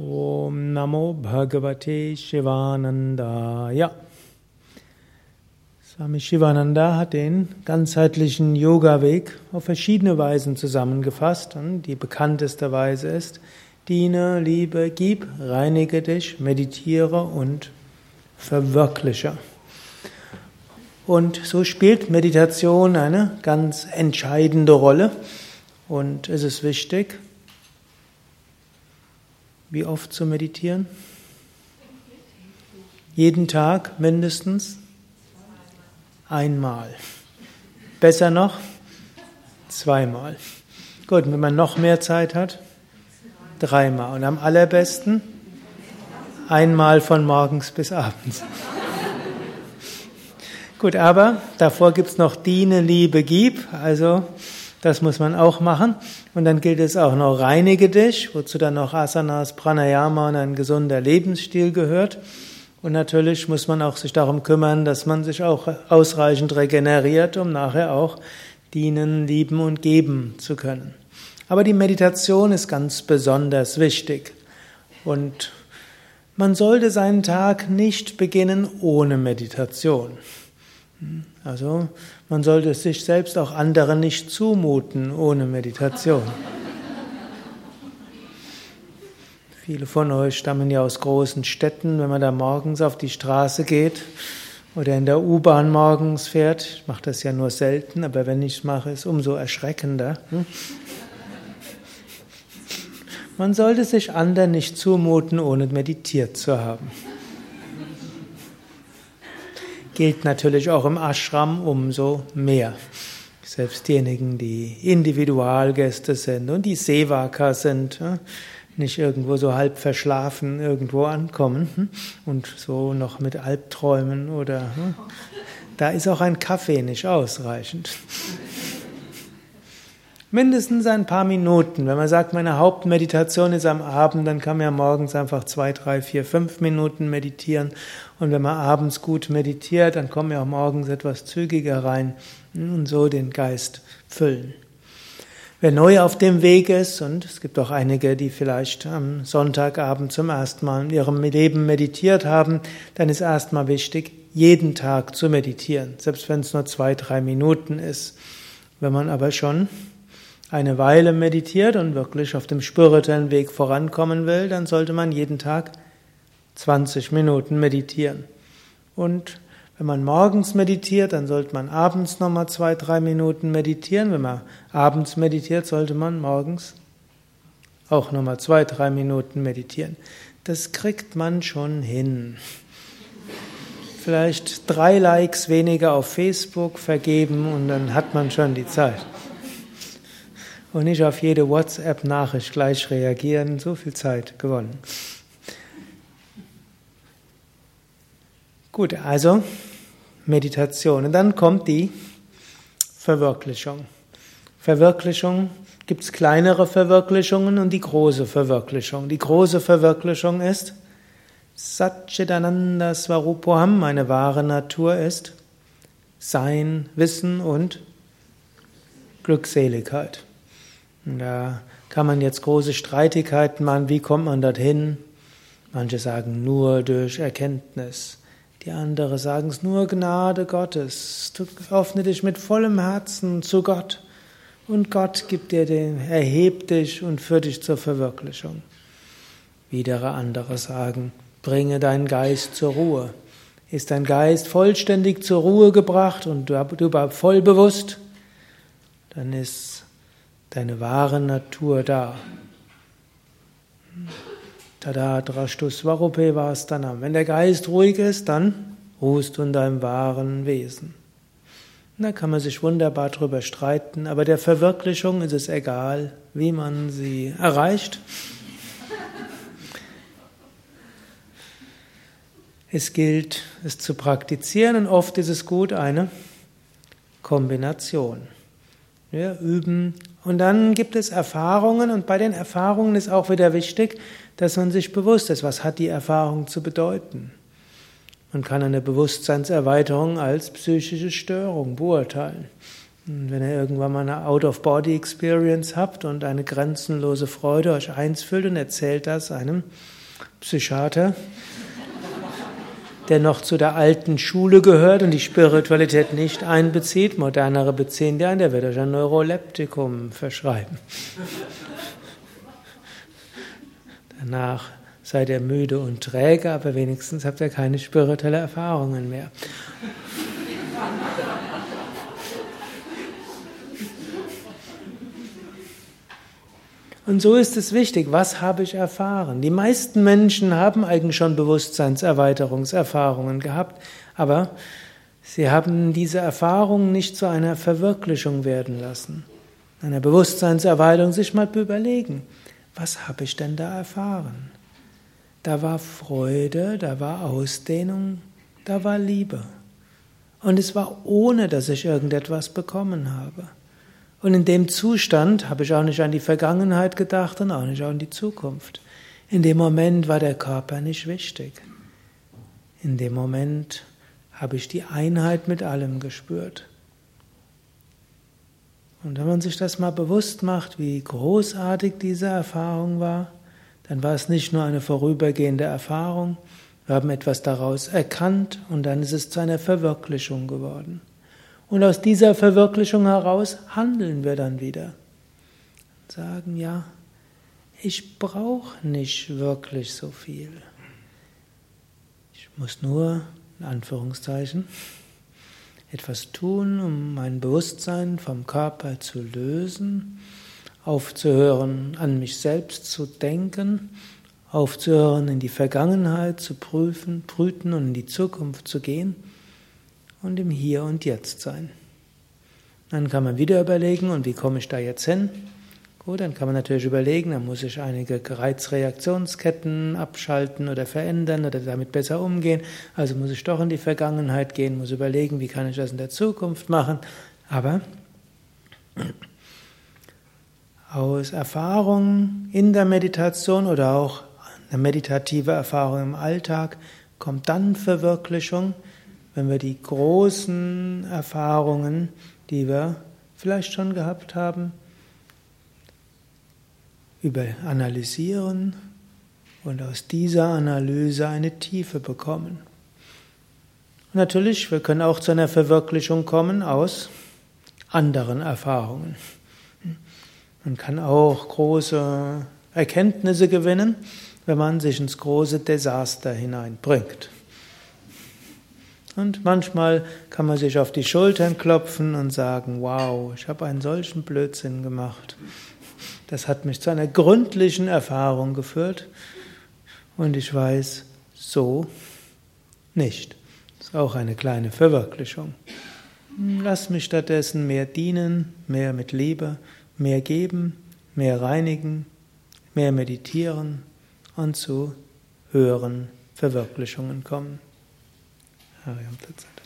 Om Namo Bhagavate Shivanandaya. Swami Shivananda hat den ganzheitlichen Yoga-Weg auf verschiedene Weisen zusammengefasst. Und die bekannteste Weise ist, diene, liebe, gib, reinige dich, meditiere und verwirkliche. Und so spielt Meditation eine ganz entscheidende Rolle. Und es ist wichtig, wie oft zu meditieren? Jeden Tag mindestens einmal. Besser noch zweimal. Gut, wenn man noch mehr Zeit hat, dreimal. Und am allerbesten einmal von morgens bis abends. Gut, aber davor gibt's noch Diene, Liebe, Gib. Also das muss man auch machen. Und dann gilt es auch noch, reinige dich, wozu dann noch Asanas, Pranayama und ein gesunder Lebensstil gehört. Und natürlich muss man auch sich darum kümmern, dass man sich auch ausreichend regeneriert, um nachher auch dienen, lieben und geben zu können. Aber die Meditation ist ganz besonders wichtig. Und man sollte seinen Tag nicht beginnen ohne Meditation. Also man sollte es sich selbst auch anderen nicht zumuten ohne Meditation. Viele von euch stammen ja aus großen Städten. Wenn man da morgens auf die Straße geht oder in der U-Bahn morgens fährt, ich mache das ja nur selten, aber wenn ich es mache, ist es umso erschreckender. Hm? Man sollte sich anderen nicht zumuten, ohne meditiert zu haben gilt natürlich auch im Ashram umso mehr. Selbst diejenigen, die Individualgäste sind und die Sevaka sind, nicht irgendwo so halb verschlafen irgendwo ankommen hm, und so noch mit Albträumen oder hm, da ist auch ein Kaffee nicht ausreichend. Mindestens ein paar Minuten. Wenn man sagt, meine Hauptmeditation ist am Abend, dann kann man ja morgens einfach zwei, drei, vier, fünf Minuten meditieren. Und wenn man abends gut meditiert, dann kommen wir auch morgens etwas zügiger rein und so den Geist füllen. Wer neu auf dem Weg ist, und es gibt auch einige, die vielleicht am Sonntagabend zum ersten Mal in ihrem Leben meditiert haben, dann ist erstmal wichtig, jeden Tag zu meditieren, selbst wenn es nur zwei, drei Minuten ist. Wenn man aber schon eine Weile meditiert und wirklich auf dem spirituellen Weg vorankommen will, dann sollte man jeden Tag 20 Minuten meditieren. Und wenn man morgens meditiert, dann sollte man abends nochmal zwei, drei Minuten meditieren. Wenn man abends meditiert, sollte man morgens auch nochmal zwei, drei Minuten meditieren. Das kriegt man schon hin. Vielleicht drei Likes weniger auf Facebook vergeben und dann hat man schon die Zeit und nicht auf jede WhatsApp-Nachricht gleich reagieren. So viel Zeit gewonnen. Gut, also Meditation. Und dann kommt die Verwirklichung. Verwirklichung gibt es kleinere Verwirklichungen und die große Verwirklichung. Die große Verwirklichung ist Satchitananda Swarupoham, meine wahre Natur ist Sein, Wissen und Glückseligkeit. Da kann man jetzt große Streitigkeiten machen, wie kommt man dorthin? Manche sagen nur durch Erkenntnis. Die anderen sagen es nur Gnade Gottes. Du öffne dich mit vollem Herzen zu Gott und Gott gibt dir den, erhebt dich und führt dich zur Verwirklichung. Widere andere sagen, bringe deinen Geist zur Ruhe. Ist dein Geist vollständig zur Ruhe gebracht und du, du voll bewusst, dann ist deine wahre Natur da. Tada drashtu svarupe vastanam. Wenn der Geist ruhig ist, dann ruhst du in deinem wahren Wesen. Da kann man sich wunderbar drüber streiten, aber der Verwirklichung ist es egal, wie man sie erreicht. Es gilt, es zu praktizieren und oft ist es gut, eine Kombination. Ja, üben. Und dann gibt es Erfahrungen und bei den Erfahrungen ist auch wieder wichtig, dass man sich bewusst ist, was hat die Erfahrung zu bedeuten. Man kann eine Bewusstseinserweiterung als psychische Störung beurteilen. wenn ihr irgendwann mal eine Out-of-Body-Experience habt und eine grenzenlose Freude euch eins füllt und erzählt das einem Psychiater, der noch zu der alten Schule gehört und die Spiritualität nicht einbezieht, modernere beziehen der der wird euch ein Neuroleptikum verschreiben. Danach seid ihr müde und träge, aber wenigstens habt ihr keine spirituelle Erfahrungen mehr. Und so ist es wichtig, was habe ich erfahren? Die meisten Menschen haben eigentlich schon Bewusstseinserweiterungserfahrungen gehabt, aber sie haben diese Erfahrungen nicht zu einer Verwirklichung werden lassen. Einer Bewusstseinserweiterung sich mal überlegen, was habe ich denn da erfahren? Da war Freude, da war Ausdehnung, da war Liebe. Und es war ohne, dass ich irgendetwas bekommen habe. Und in dem Zustand habe ich auch nicht an die Vergangenheit gedacht und auch nicht an die Zukunft. In dem Moment war der Körper nicht wichtig. In dem Moment habe ich die Einheit mit allem gespürt. Und wenn man sich das mal bewusst macht, wie großartig diese Erfahrung war, dann war es nicht nur eine vorübergehende Erfahrung, wir haben etwas daraus erkannt und dann ist es zu einer Verwirklichung geworden. Und aus dieser Verwirklichung heraus handeln wir dann wieder. Sagen, ja, ich brauche nicht wirklich so viel. Ich muss nur, in Anführungszeichen, etwas tun, um mein Bewusstsein vom Körper zu lösen, aufzuhören, an mich selbst zu denken, aufzuhören, in die Vergangenheit zu prüfen, brüten und in die Zukunft zu gehen und im Hier und Jetzt sein. Dann kann man wieder überlegen, und wie komme ich da jetzt hin? Gut, dann kann man natürlich überlegen, dann muss ich einige Reizreaktionsketten abschalten oder verändern oder damit besser umgehen. Also muss ich doch in die Vergangenheit gehen, muss überlegen, wie kann ich das in der Zukunft machen. Aber aus Erfahrung in der Meditation oder auch eine meditative Erfahrung im Alltag kommt dann Verwirklichung, wenn wir die großen Erfahrungen, die wir vielleicht schon gehabt haben, über analysieren und aus dieser Analyse eine Tiefe bekommen. Und natürlich, wir können auch zu einer Verwirklichung kommen aus anderen Erfahrungen. Man kann auch große Erkenntnisse gewinnen, wenn man sich ins große Desaster hineinbringt. Und manchmal kann man sich auf die Schultern klopfen und sagen, wow, ich habe einen solchen Blödsinn gemacht. Das hat mich zu einer gründlichen Erfahrung geführt und ich weiß, so nicht. Das ist auch eine kleine Verwirklichung. Lass mich stattdessen mehr dienen, mehr mit Liebe, mehr geben, mehr reinigen, mehr meditieren und zu höheren Verwirklichungen kommen. Ah, yeah, that's it.